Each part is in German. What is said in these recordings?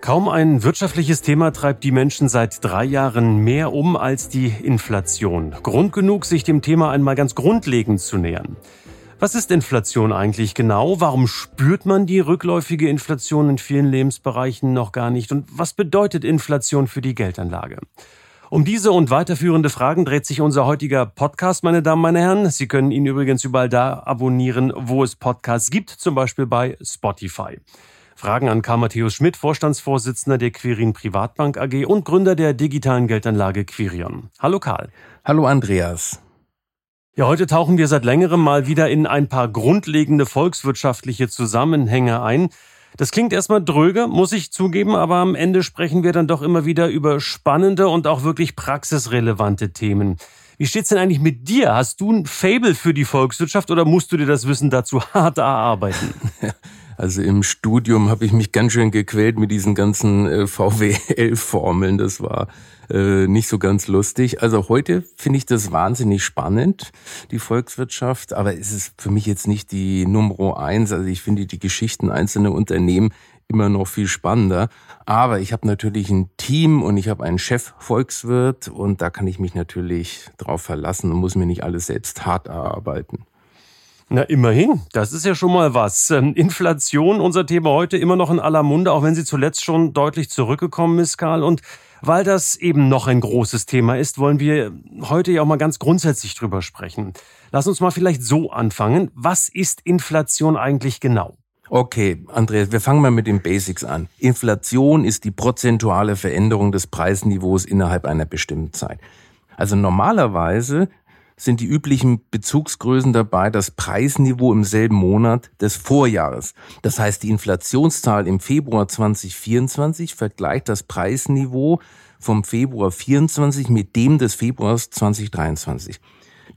Kaum ein wirtschaftliches Thema treibt die Menschen seit drei Jahren mehr um als die Inflation. Grund genug, sich dem Thema einmal ganz grundlegend zu nähern. Was ist Inflation eigentlich genau? Warum spürt man die rückläufige Inflation in vielen Lebensbereichen noch gar nicht? Und was bedeutet Inflation für die Geldanlage? Um diese und weiterführende Fragen dreht sich unser heutiger Podcast, meine Damen, meine Herren. Sie können ihn übrigens überall da abonnieren, wo es Podcasts gibt, zum Beispiel bei Spotify. Fragen an Karl Matthäus Schmidt, Vorstandsvorsitzender der Quirin Privatbank AG und Gründer der digitalen Geldanlage Quirion. Hallo Karl. Hallo Andreas. Ja, heute tauchen wir seit längerem mal wieder in ein paar grundlegende volkswirtschaftliche Zusammenhänge ein. Das klingt erstmal dröge, muss ich zugeben, aber am Ende sprechen wir dann doch immer wieder über spannende und auch wirklich praxisrelevante Themen. Wie steht's denn eigentlich mit dir? Hast du ein Fable für die Volkswirtschaft oder musst du dir das Wissen dazu hart erarbeiten? Also im Studium habe ich mich ganz schön gequält mit diesen ganzen äh, VWL-Formeln. Das war äh, nicht so ganz lustig. Also heute finde ich das wahnsinnig spannend, die Volkswirtschaft. Aber es ist für mich jetzt nicht die Nummer eins. Also ich finde die Geschichten einzelner Unternehmen immer noch viel spannender. Aber ich habe natürlich ein Team und ich habe einen Chef Volkswirt und da kann ich mich natürlich drauf verlassen und muss mir nicht alles selbst hart erarbeiten. Na, immerhin. Das ist ja schon mal was. Ähm, Inflation, unser Thema heute, immer noch in aller Munde, auch wenn sie zuletzt schon deutlich zurückgekommen ist, Karl. Und weil das eben noch ein großes Thema ist, wollen wir heute ja auch mal ganz grundsätzlich drüber sprechen. Lass uns mal vielleicht so anfangen. Was ist Inflation eigentlich genau? Okay, Andreas, wir fangen mal mit den Basics an. Inflation ist die prozentuale Veränderung des Preisniveaus innerhalb einer bestimmten Zeit. Also normalerweise sind die üblichen Bezugsgrößen dabei das Preisniveau im selben Monat des Vorjahres. Das heißt, die Inflationszahl im Februar 2024 vergleicht das Preisniveau vom Februar 24 mit dem des Februars 2023.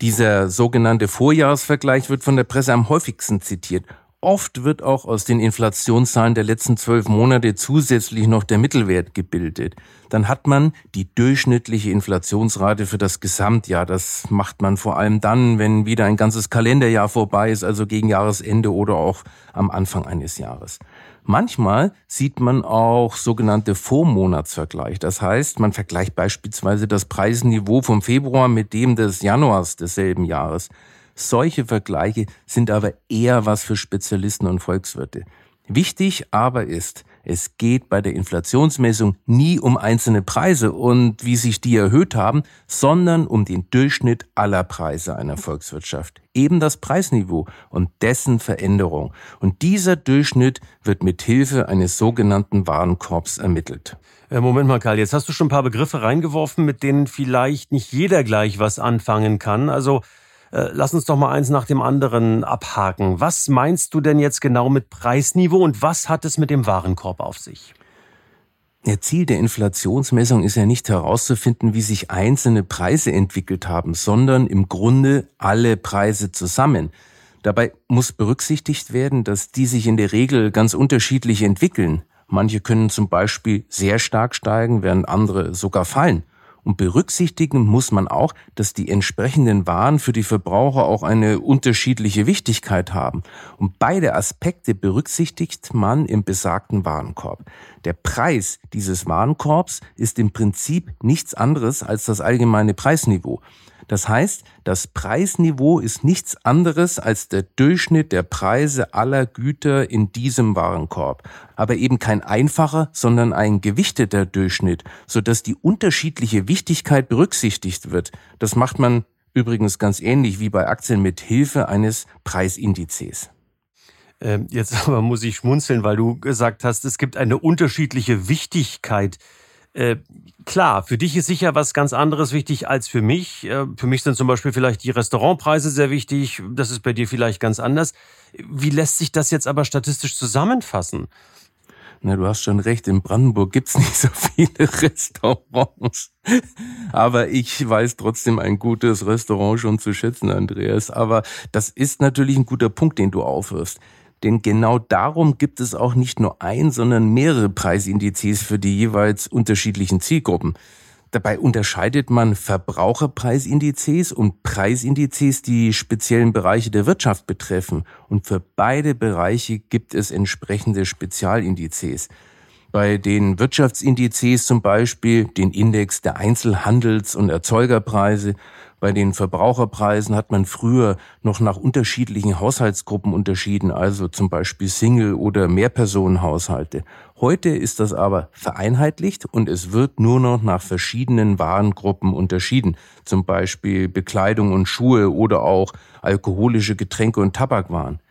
Dieser sogenannte Vorjahresvergleich wird von der Presse am häufigsten zitiert Oft wird auch aus den Inflationszahlen der letzten zwölf Monate zusätzlich noch der Mittelwert gebildet. Dann hat man die durchschnittliche Inflationsrate für das Gesamtjahr. Das macht man vor allem dann, wenn wieder ein ganzes Kalenderjahr vorbei ist, also gegen Jahresende oder auch am Anfang eines Jahres. Manchmal sieht man auch sogenannte Vormonatsvergleich. Das heißt, man vergleicht beispielsweise das Preisniveau vom Februar mit dem des Januars desselben Jahres. Solche Vergleiche sind aber eher was für Spezialisten und Volkswirte. Wichtig aber ist, es geht bei der Inflationsmessung nie um einzelne Preise und wie sich die erhöht haben, sondern um den Durchschnitt aller Preise einer Volkswirtschaft. Eben das Preisniveau und dessen Veränderung. Und dieser Durchschnitt wird mit Hilfe eines sogenannten Warenkorbs ermittelt. Äh, Moment mal, Karl, jetzt hast du schon ein paar Begriffe reingeworfen, mit denen vielleicht nicht jeder gleich was anfangen kann. Also lass uns doch mal eins nach dem anderen abhaken. Was meinst du denn jetzt genau mit Preisniveau und was hat es mit dem Warenkorb auf sich? Der Ziel der Inflationsmessung ist ja nicht herauszufinden, wie sich einzelne Preise entwickelt haben, sondern im Grunde alle Preise zusammen. Dabei muss berücksichtigt werden, dass die sich in der Regel ganz unterschiedlich entwickeln. Manche können zum Beispiel sehr stark steigen, während andere sogar fallen. Und berücksichtigen muss man auch, dass die entsprechenden Waren für die Verbraucher auch eine unterschiedliche Wichtigkeit haben. Und beide Aspekte berücksichtigt man im besagten Warenkorb. Der Preis dieses Warenkorbs ist im Prinzip nichts anderes als das allgemeine Preisniveau. Das heißt, das Preisniveau ist nichts anderes als der Durchschnitt der Preise aller Güter in diesem Warenkorb, aber eben kein einfacher, sondern ein gewichteter Durchschnitt, sodass die unterschiedliche Wichtigkeit berücksichtigt wird. Das macht man übrigens ganz ähnlich wie bei Aktien mit Hilfe eines Preisindizes. Ähm, jetzt aber muss ich schmunzeln, weil du gesagt hast, es gibt eine unterschiedliche Wichtigkeit äh, klar, für dich ist sicher was ganz anderes wichtig als für mich. Äh, für mich sind zum Beispiel vielleicht die Restaurantpreise sehr wichtig. Das ist bei dir vielleicht ganz anders. Wie lässt sich das jetzt aber statistisch zusammenfassen? Na, du hast schon recht, in Brandenburg gibt's nicht so viele Restaurants. Aber ich weiß trotzdem ein gutes Restaurant schon zu schätzen, Andreas. Aber das ist natürlich ein guter Punkt, den du aufwirfst. Denn genau darum gibt es auch nicht nur ein, sondern mehrere Preisindizes für die jeweils unterschiedlichen Zielgruppen. Dabei unterscheidet man Verbraucherpreisindizes und Preisindizes, die speziellen Bereiche der Wirtschaft betreffen. Und für beide Bereiche gibt es entsprechende Spezialindizes. Bei den Wirtschaftsindizes zum Beispiel den Index der Einzelhandels- und Erzeugerpreise bei den Verbraucherpreisen hat man früher noch nach unterschiedlichen Haushaltsgruppen unterschieden, also zum Beispiel Single- oder Mehrpersonenhaushalte. Heute ist das aber vereinheitlicht und es wird nur noch nach verschiedenen Warengruppen unterschieden, zum Beispiel Bekleidung und Schuhe oder auch alkoholische Getränke und Tabakwaren.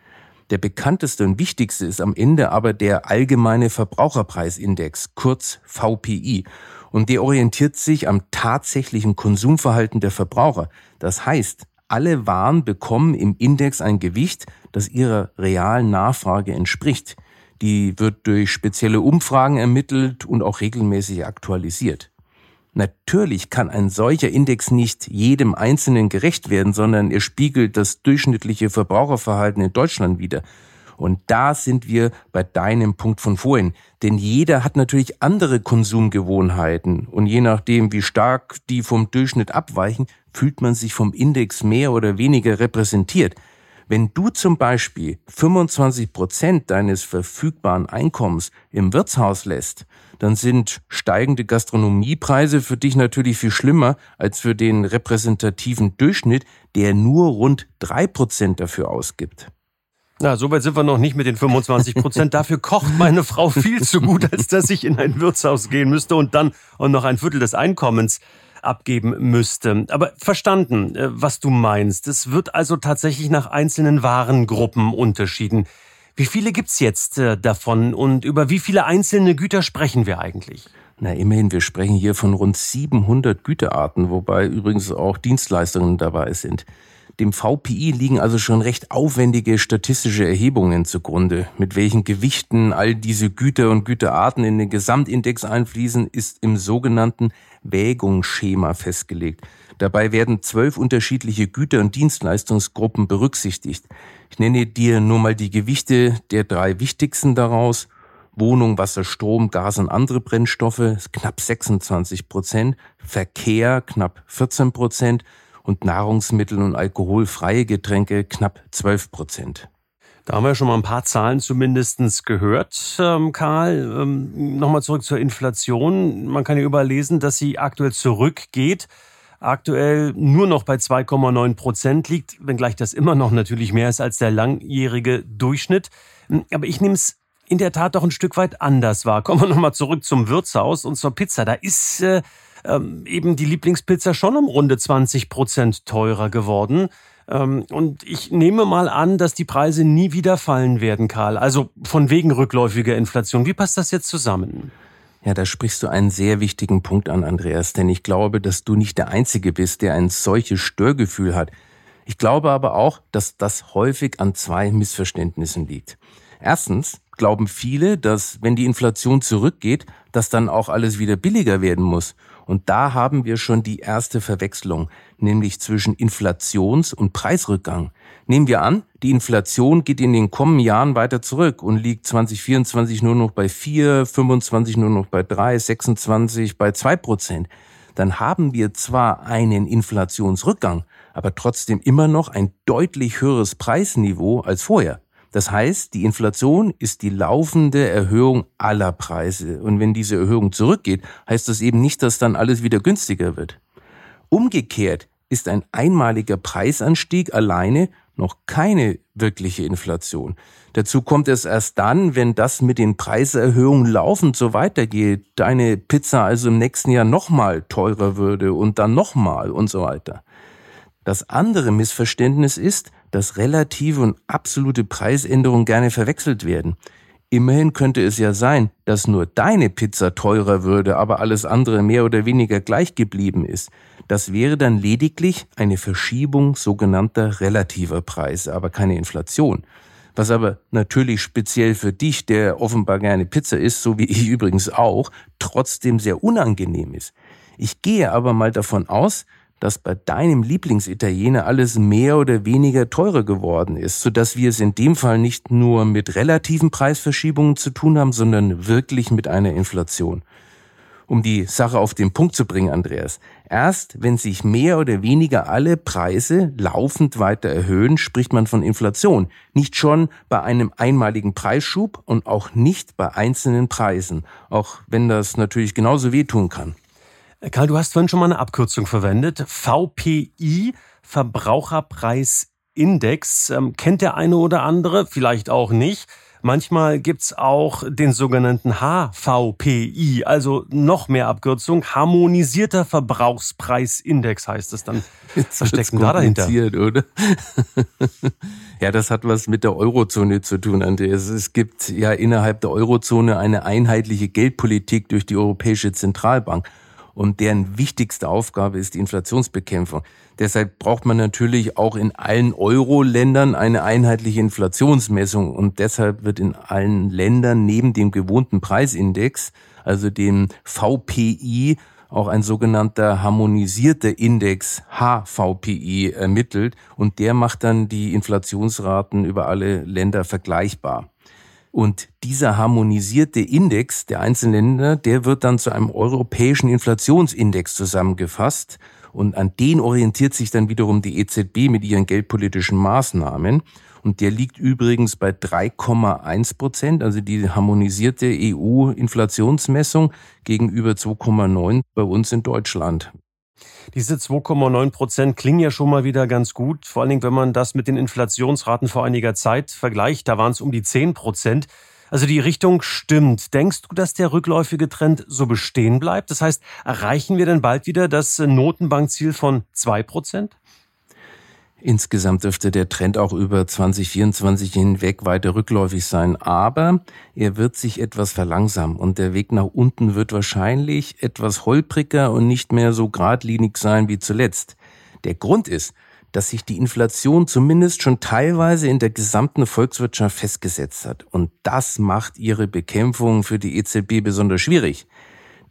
Der bekannteste und wichtigste ist am Ende aber der allgemeine Verbraucherpreisindex, kurz VPI. Und der orientiert sich am tatsächlichen Konsumverhalten der Verbraucher. Das heißt, alle Waren bekommen im Index ein Gewicht, das ihrer realen Nachfrage entspricht. Die wird durch spezielle Umfragen ermittelt und auch regelmäßig aktualisiert. Natürlich kann ein solcher Index nicht jedem Einzelnen gerecht werden, sondern er spiegelt das durchschnittliche Verbraucherverhalten in Deutschland wider. Und da sind wir bei deinem Punkt von vorhin. Denn jeder hat natürlich andere Konsumgewohnheiten. Und je nachdem, wie stark die vom Durchschnitt abweichen, fühlt man sich vom Index mehr oder weniger repräsentiert. Wenn du zum Beispiel 25 Prozent deines verfügbaren Einkommens im Wirtshaus lässt, dann sind steigende Gastronomiepreise für dich natürlich viel schlimmer als für den repräsentativen Durchschnitt, der nur rund drei Prozent dafür ausgibt. Na, so weit sind wir noch nicht mit den 25 Prozent. Dafür kocht meine Frau viel zu gut, als dass ich in ein Wirtshaus gehen müsste und dann und noch ein Viertel des Einkommens abgeben müsste. Aber verstanden, äh, was du meinst. Es wird also tatsächlich nach einzelnen Warengruppen unterschieden. Wie viele gibt's jetzt äh, davon und über wie viele einzelne Güter sprechen wir eigentlich? Na, immerhin, wir sprechen hier von rund 700 Güterarten, wobei übrigens auch Dienstleistungen dabei sind. Dem VPI liegen also schon recht aufwendige statistische Erhebungen zugrunde. Mit welchen Gewichten all diese Güter und Güterarten in den Gesamtindex einfließen, ist im sogenannten Wägungsschema festgelegt. Dabei werden zwölf unterschiedliche Güter- und Dienstleistungsgruppen berücksichtigt. Ich nenne dir nur mal die Gewichte der drei wichtigsten daraus. Wohnung, Wasser, Strom, Gas und andere Brennstoffe knapp 26 Prozent, Verkehr knapp 14 Prozent, und Nahrungsmittel und alkoholfreie Getränke knapp 12 Prozent. Da haben wir schon mal ein paar Zahlen zumindest gehört, ähm, Karl. Ähm, Nochmal zurück zur Inflation. Man kann ja überlesen, dass sie aktuell zurückgeht. Aktuell nur noch bei 2,9 Prozent liegt, wenngleich das immer noch natürlich mehr ist als der langjährige Durchschnitt. Aber ich nehme es in der Tat doch ein Stück weit anders wahr. Kommen wir nochmal zurück zum Wirtshaus und zur Pizza. Da ist äh, ähm, eben die Lieblingspizza schon um runde 20 Prozent teurer geworden. Ähm, und ich nehme mal an, dass die Preise nie wieder fallen werden, Karl. Also von wegen rückläufiger Inflation. Wie passt das jetzt zusammen? Ja, da sprichst du einen sehr wichtigen Punkt an, Andreas, denn ich glaube, dass du nicht der Einzige bist, der ein solches Störgefühl hat. Ich glaube aber auch, dass das häufig an zwei Missverständnissen liegt. Erstens glauben viele, dass wenn die Inflation zurückgeht, dass dann auch alles wieder billiger werden muss. Und da haben wir schon die erste Verwechslung, nämlich zwischen Inflations- und Preisrückgang. Nehmen wir an, die Inflation geht in den kommenden Jahren weiter zurück und liegt 2024 nur noch bei 4, 25 nur noch bei 3, 26 bei 2 Prozent. Dann haben wir zwar einen Inflationsrückgang, aber trotzdem immer noch ein deutlich höheres Preisniveau als vorher. Das heißt, die Inflation ist die laufende Erhöhung aller Preise. Und wenn diese Erhöhung zurückgeht, heißt das eben nicht, dass dann alles wieder günstiger wird. Umgekehrt ist ein einmaliger Preisanstieg alleine noch keine wirkliche Inflation. Dazu kommt es erst dann, wenn das mit den Preiserhöhungen laufend so weitergeht, deine Pizza also im nächsten Jahr nochmal teurer würde und dann nochmal und so weiter. Das andere Missverständnis ist, dass relative und absolute Preisänderungen gerne verwechselt werden. Immerhin könnte es ja sein, dass nur deine Pizza teurer würde, aber alles andere mehr oder weniger gleich geblieben ist. Das wäre dann lediglich eine Verschiebung sogenannter relativer Preise, aber keine Inflation. Was aber natürlich speziell für dich, der offenbar gerne Pizza isst, so wie ich übrigens auch, trotzdem sehr unangenehm ist. Ich gehe aber mal davon aus, dass bei deinem Lieblingsitaliener alles mehr oder weniger teurer geworden ist, sodass wir es in dem Fall nicht nur mit relativen Preisverschiebungen zu tun haben, sondern wirklich mit einer Inflation. Um die Sache auf den Punkt zu bringen, Andreas. Erst wenn sich mehr oder weniger alle Preise laufend weiter erhöhen, spricht man von Inflation. Nicht schon bei einem einmaligen Preisschub und auch nicht bei einzelnen Preisen, auch wenn das natürlich genauso wehtun kann. Karl, du hast vorhin schon mal eine Abkürzung verwendet. VPI, Verbraucherpreisindex. Ähm, kennt der eine oder andere, vielleicht auch nicht. Manchmal gibt's auch den sogenannten HVPI, also noch mehr Abkürzung. Harmonisierter Verbrauchspreisindex heißt es dann. Jetzt was steckt da dahinter? Oder? ja, das hat was mit der Eurozone zu tun, Andreas. Es gibt ja innerhalb der Eurozone eine einheitliche Geldpolitik durch die Europäische Zentralbank und deren wichtigste Aufgabe ist die Inflationsbekämpfung. Deshalb braucht man natürlich auch in allen Euro-Ländern eine einheitliche Inflationsmessung und deshalb wird in allen Ländern neben dem gewohnten Preisindex, also dem VPI, auch ein sogenannter harmonisierter Index HVPI ermittelt und der macht dann die Inflationsraten über alle Länder vergleichbar. Und dieser harmonisierte Index der einzelnen Länder, der wird dann zu einem europäischen Inflationsindex zusammengefasst. Und an den orientiert sich dann wiederum die EZB mit ihren geldpolitischen Maßnahmen. Und der liegt übrigens bei 3,1 Prozent, also die harmonisierte EU-Inflationsmessung gegenüber 2,9 bei uns in Deutschland. Diese 2,9 Prozent klingen ja schon mal wieder ganz gut, vor allen Dingen, wenn man das mit den Inflationsraten vor einiger Zeit vergleicht. Da waren es um die 10 Prozent. Also die Richtung stimmt. Denkst du, dass der rückläufige Trend so bestehen bleibt? Das heißt, erreichen wir denn bald wieder das Notenbankziel von 2 Prozent? Insgesamt dürfte der Trend auch über 2024 hinweg weiter rückläufig sein, aber er wird sich etwas verlangsamen und der Weg nach unten wird wahrscheinlich etwas holpriger und nicht mehr so geradlinig sein wie zuletzt. Der Grund ist, dass sich die Inflation zumindest schon teilweise in der gesamten Volkswirtschaft festgesetzt hat und das macht ihre Bekämpfung für die EZB besonders schwierig.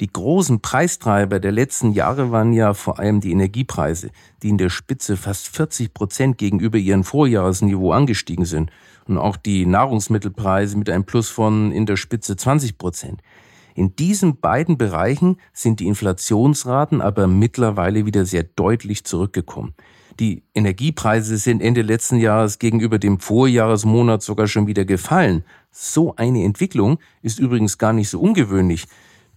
Die großen Preistreiber der letzten Jahre waren ja vor allem die Energiepreise, die in der Spitze fast 40 Prozent gegenüber ihrem Vorjahresniveau angestiegen sind. Und auch die Nahrungsmittelpreise mit einem Plus von in der Spitze 20 Prozent. In diesen beiden Bereichen sind die Inflationsraten aber mittlerweile wieder sehr deutlich zurückgekommen. Die Energiepreise sind Ende letzten Jahres gegenüber dem Vorjahresmonat sogar schon wieder gefallen. So eine Entwicklung ist übrigens gar nicht so ungewöhnlich.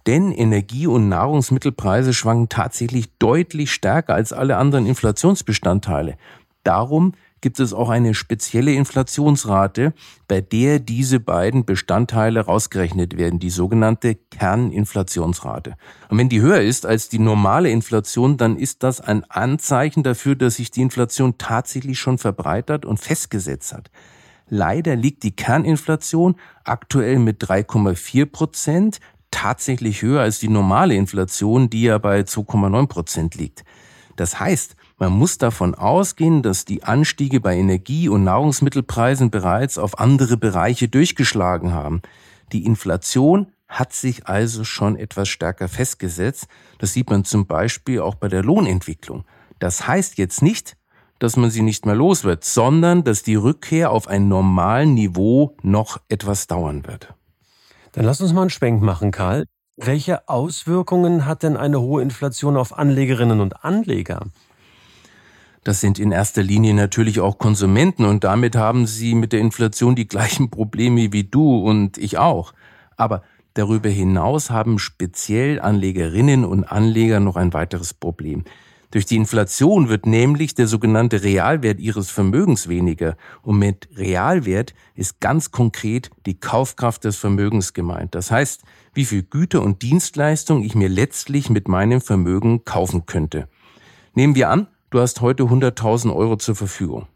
Denn Energie- und Nahrungsmittelpreise schwanken tatsächlich deutlich stärker als alle anderen Inflationsbestandteile. Darum gibt es auch eine spezielle Inflationsrate, bei der diese beiden Bestandteile rausgerechnet werden, die sogenannte Kerninflationsrate. Und wenn die höher ist als die normale Inflation, dann ist das ein Anzeichen dafür, dass sich die Inflation tatsächlich schon verbreitert und festgesetzt hat. Leider liegt die Kerninflation aktuell mit 3,4 Prozent tatsächlich höher als die normale Inflation, die ja bei 2,9 Prozent liegt. Das heißt, man muss davon ausgehen, dass die Anstiege bei Energie- und Nahrungsmittelpreisen bereits auf andere Bereiche durchgeschlagen haben. Die Inflation hat sich also schon etwas stärker festgesetzt. Das sieht man zum Beispiel auch bei der Lohnentwicklung. Das heißt jetzt nicht, dass man sie nicht mehr los wird, sondern dass die Rückkehr auf ein normalen Niveau noch etwas dauern wird. Dann lass uns mal einen Schwenk machen, Karl. Welche Auswirkungen hat denn eine hohe Inflation auf Anlegerinnen und Anleger? Das sind in erster Linie natürlich auch Konsumenten und damit haben sie mit der Inflation die gleichen Probleme wie du und ich auch. Aber darüber hinaus haben speziell Anlegerinnen und Anleger noch ein weiteres Problem. Durch die Inflation wird nämlich der sogenannte Realwert ihres Vermögens weniger. Und mit Realwert ist ganz konkret die Kaufkraft des Vermögens gemeint. Das heißt, wie viel Güter und Dienstleistung ich mir letztlich mit meinem Vermögen kaufen könnte. Nehmen wir an, du hast heute 100.000 Euro zur Verfügung.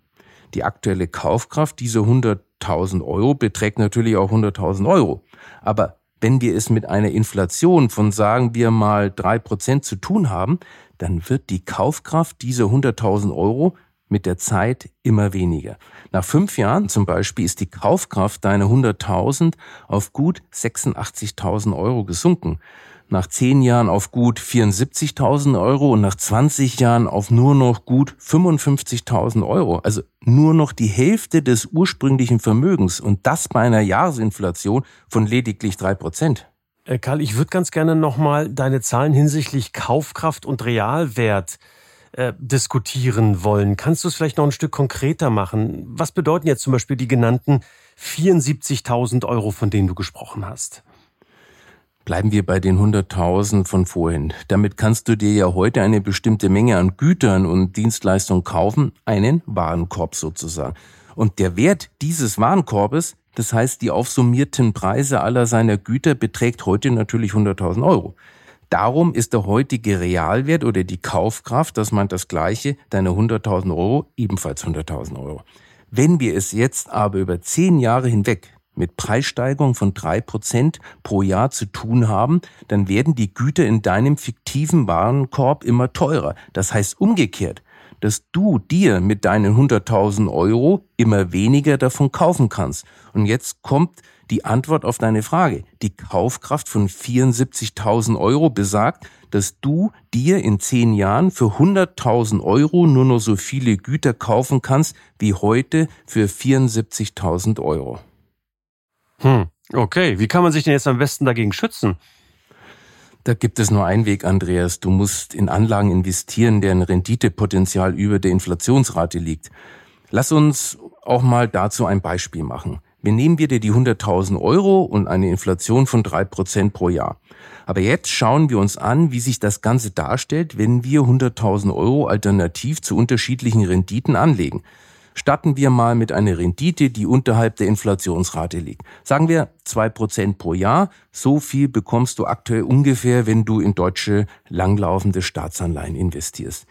Die aktuelle Kaufkraft dieser 100.000 Euro beträgt natürlich auch 100.000 Euro. Aber wenn wir es mit einer Inflation von sagen wir mal drei Prozent zu tun haben, dann wird die Kaufkraft dieser 100.000 Euro mit der Zeit immer weniger. Nach fünf Jahren zum Beispiel ist die Kaufkraft deiner 100.000 auf gut 86.000 Euro gesunken. Nach zehn Jahren auf gut 74.000 Euro und nach 20 Jahren auf nur noch gut 55.000 Euro. Also nur noch die Hälfte des ursprünglichen Vermögens und das bei einer Jahresinflation von lediglich drei Prozent. Äh, Karl, ich würde ganz gerne nochmal deine Zahlen hinsichtlich Kaufkraft und Realwert äh, diskutieren wollen. Kannst du es vielleicht noch ein Stück konkreter machen? Was bedeuten jetzt zum Beispiel die genannten 74.000 Euro, von denen du gesprochen hast? Bleiben wir bei den 100.000 von vorhin. Damit kannst du dir ja heute eine bestimmte Menge an Gütern und Dienstleistungen kaufen, einen Warenkorb sozusagen. Und der Wert dieses Warenkorbes, das heißt die aufsummierten Preise aller seiner Güter, beträgt heute natürlich 100.000 Euro. Darum ist der heutige Realwert oder die Kaufkraft, das meint das Gleiche, deine 100.000 Euro ebenfalls 100.000 Euro. Wenn wir es jetzt aber über zehn Jahre hinweg mit Preissteigerung von drei Prozent pro Jahr zu tun haben, dann werden die Güter in deinem fiktiven Warenkorb immer teurer. Das heißt umgekehrt, dass du dir mit deinen 100.000 Euro immer weniger davon kaufen kannst. Und jetzt kommt die Antwort auf deine Frage. Die Kaufkraft von 74.000 Euro besagt, dass du dir in zehn Jahren für 100.000 Euro nur noch so viele Güter kaufen kannst wie heute für 74.000 Euro. Hm, okay. Wie kann man sich denn jetzt am besten dagegen schützen? Da gibt es nur einen Weg, Andreas. Du musst in Anlagen investieren, deren Renditepotenzial über der Inflationsrate liegt. Lass uns auch mal dazu ein Beispiel machen. Wir nehmen wieder die 100.000 Euro und eine Inflation von drei Prozent pro Jahr. Aber jetzt schauen wir uns an, wie sich das Ganze darstellt, wenn wir 100.000 Euro alternativ zu unterschiedlichen Renditen anlegen. Starten wir mal mit einer Rendite, die unterhalb der Inflationsrate liegt. Sagen wir zwei Prozent pro Jahr. So viel bekommst du aktuell ungefähr, wenn du in deutsche langlaufende Staatsanleihen investierst.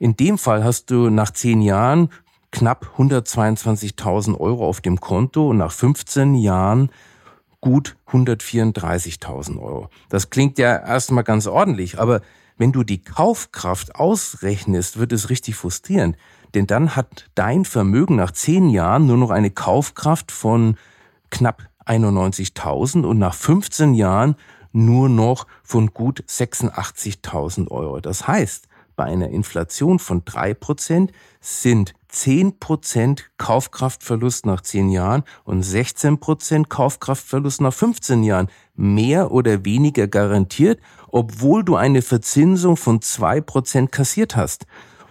In dem Fall hast du nach zehn Jahren knapp 122.000 Euro auf dem Konto und nach 15 Jahren gut 134.000 Euro. Das klingt ja erstmal ganz ordentlich, aber wenn du die Kaufkraft ausrechnest, wird es richtig frustrierend. Denn dann hat dein Vermögen nach zehn Jahren nur noch eine Kaufkraft von knapp 91.000 und nach 15 Jahren nur noch von gut 86.000 Euro. Das heißt, bei einer Inflation von drei Prozent sind 10% Kaufkraftverlust nach 10 Jahren und 16% Kaufkraftverlust nach 15 Jahren mehr oder weniger garantiert, obwohl du eine Verzinsung von 2% kassiert hast.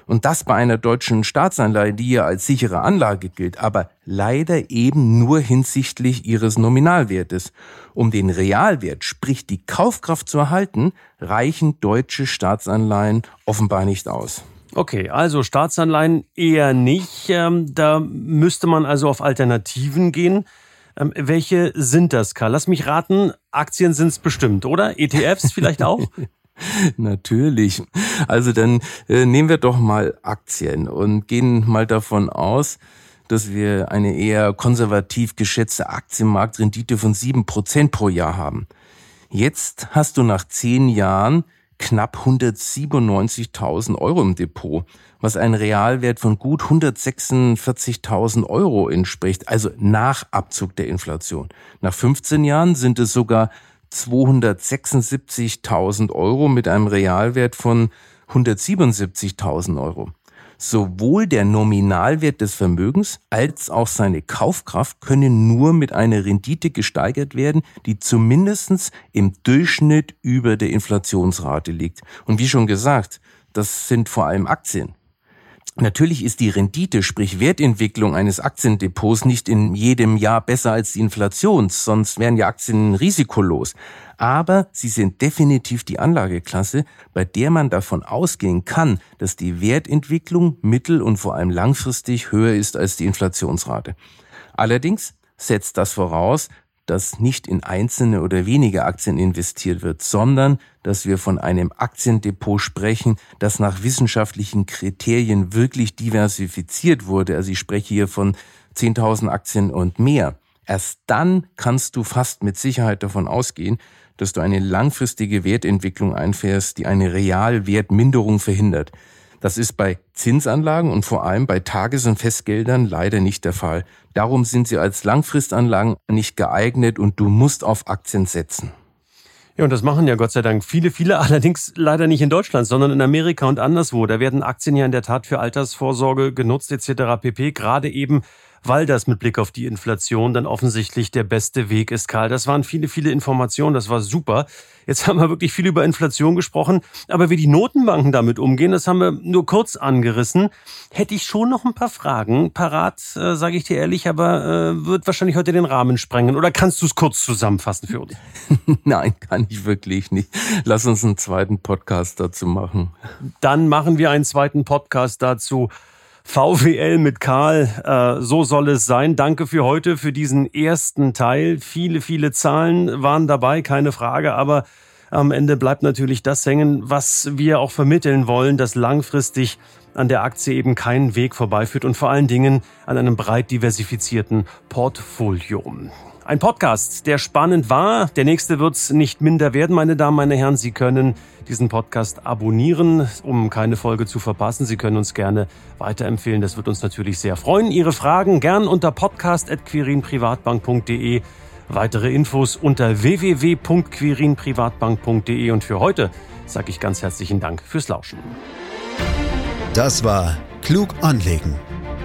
Und das bei einer deutschen Staatsanleihe, die ja als sichere Anlage gilt, aber leider eben nur hinsichtlich ihres Nominalwertes. Um den Realwert, sprich die Kaufkraft zu erhalten, reichen deutsche Staatsanleihen offenbar nicht aus. Okay, also Staatsanleihen eher nicht. Ähm, da müsste man also auf Alternativen gehen. Ähm, welche sind das, Karl? Lass mich raten, Aktien sind es bestimmt, oder? ETFs vielleicht auch? Natürlich. Also dann äh, nehmen wir doch mal Aktien und gehen mal davon aus, dass wir eine eher konservativ geschätzte Aktienmarktrendite von sieben Prozent pro Jahr haben. Jetzt hast du nach zehn Jahren knapp 197.000 Euro im Depot, was ein Realwert von gut 146.000 Euro entspricht, also nach Abzug der Inflation. Nach 15 Jahren sind es sogar 276.000 Euro mit einem Realwert von 177.000 Euro. Sowohl der Nominalwert des Vermögens als auch seine Kaufkraft können nur mit einer Rendite gesteigert werden, die zumindest im Durchschnitt über der Inflationsrate liegt. Und wie schon gesagt, das sind vor allem Aktien. Natürlich ist die Rendite, sprich Wertentwicklung eines Aktiendepots nicht in jedem Jahr besser als die Inflation, sonst wären ja Aktien risikolos. Aber sie sind definitiv die Anlageklasse, bei der man davon ausgehen kann, dass die Wertentwicklung mittel- und vor allem langfristig höher ist als die Inflationsrate. Allerdings setzt das voraus, dass nicht in einzelne oder wenige Aktien investiert wird, sondern dass wir von einem Aktiendepot sprechen, das nach wissenschaftlichen Kriterien wirklich diversifiziert wurde. Also ich spreche hier von 10.000 Aktien und mehr. Erst dann kannst du fast mit Sicherheit davon ausgehen, dass du eine langfristige Wertentwicklung einfährst, die eine Realwertminderung verhindert. Das ist bei Zinsanlagen und vor allem bei Tages- und Festgeldern leider nicht der Fall. Darum sind sie als Langfristanlagen nicht geeignet und du musst auf Aktien setzen. Ja, und das machen ja Gott sei Dank viele, viele, allerdings leider nicht in Deutschland, sondern in Amerika und anderswo. Da werden Aktien ja in der Tat für Altersvorsorge genutzt etc. pp. Gerade eben weil das mit Blick auf die Inflation dann offensichtlich der beste Weg ist, Karl. Das waren viele, viele Informationen, das war super. Jetzt haben wir wirklich viel über Inflation gesprochen, aber wie die Notenbanken damit umgehen, das haben wir nur kurz angerissen. Hätte ich schon noch ein paar Fragen parat, äh, sage ich dir ehrlich, aber äh, wird wahrscheinlich heute den Rahmen sprengen. Oder kannst du es kurz zusammenfassen für uns? Nein, kann ich wirklich nicht. Lass uns einen zweiten Podcast dazu machen. Dann machen wir einen zweiten Podcast dazu. VWL mit Karl, äh, so soll es sein. Danke für heute, für diesen ersten Teil. Viele, viele Zahlen waren dabei, keine Frage, aber am Ende bleibt natürlich das hängen, was wir auch vermitteln wollen, dass langfristig an der Aktie eben keinen Weg vorbeiführt und vor allen Dingen an einem breit diversifizierten Portfolio. Ein Podcast, der spannend war. Der nächste wird's nicht minder werden, meine Damen, meine Herren. Sie können diesen Podcast abonnieren, um keine Folge zu verpassen. Sie können uns gerne weiterempfehlen. Das wird uns natürlich sehr freuen. Ihre Fragen gern unter podcast.quirinprivatbank.de. Weitere Infos unter www.quirinprivatbank.de. Und für heute sage ich ganz herzlichen Dank fürs Lauschen. Das war Klug anlegen